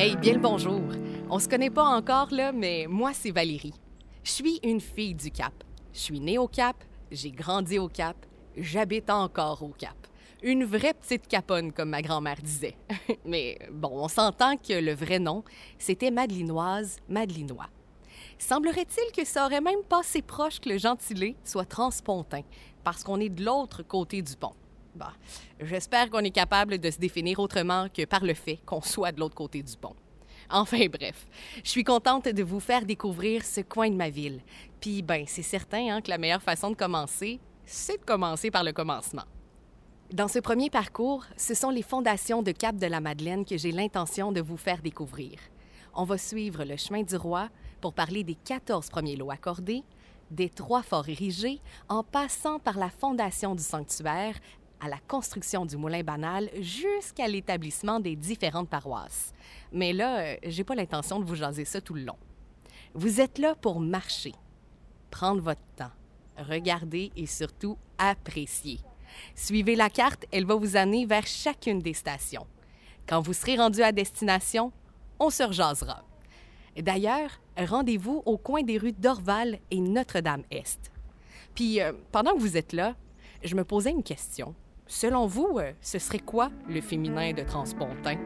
Hey, bien le bonjour. On se connaît pas encore, là, mais moi, c'est Valérie. Je suis une fille du Cap. Je suis née au Cap, j'ai grandi au Cap, j'habite encore au Cap. Une vraie petite caponne, comme ma grand-mère disait. mais bon, on s'entend que le vrai nom, c'était Madelinoise Madelinois. Semblerait-il que ça aurait même passé proche que le gentilé soit transpontin, parce qu'on est de l'autre côté du pont. Bah, j'espère qu'on est capable de se définir autrement que par le fait qu'on soit de l'autre côté du pont. Enfin bref, je suis contente de vous faire découvrir ce coin de ma ville. Puis ben, c'est certain hein, que la meilleure façon de commencer, c'est de commencer par le commencement. Dans ce premier parcours, ce sont les fondations de Cap de la Madeleine que j'ai l'intention de vous faire découvrir. On va suivre le chemin du roi pour parler des 14 premiers lots accordés, des trois forts érigés, en passant par la fondation du sanctuaire, à la construction du moulin banal, jusqu'à l'établissement des différentes paroisses. Mais là, euh, j'ai pas l'intention de vous jaser ça tout le long. Vous êtes là pour marcher, prendre votre temps, regarder et surtout apprécier. Suivez la carte, elle va vous amener vers chacune des stations. Quand vous serez rendu à destination, on se rejasera. D'ailleurs, rendez-vous au coin des rues d'Orval et Notre-Dame-Est. Puis, euh, pendant que vous êtes là, je me posais une question. Selon vous, euh, ce serait quoi le féminin de Transpontin?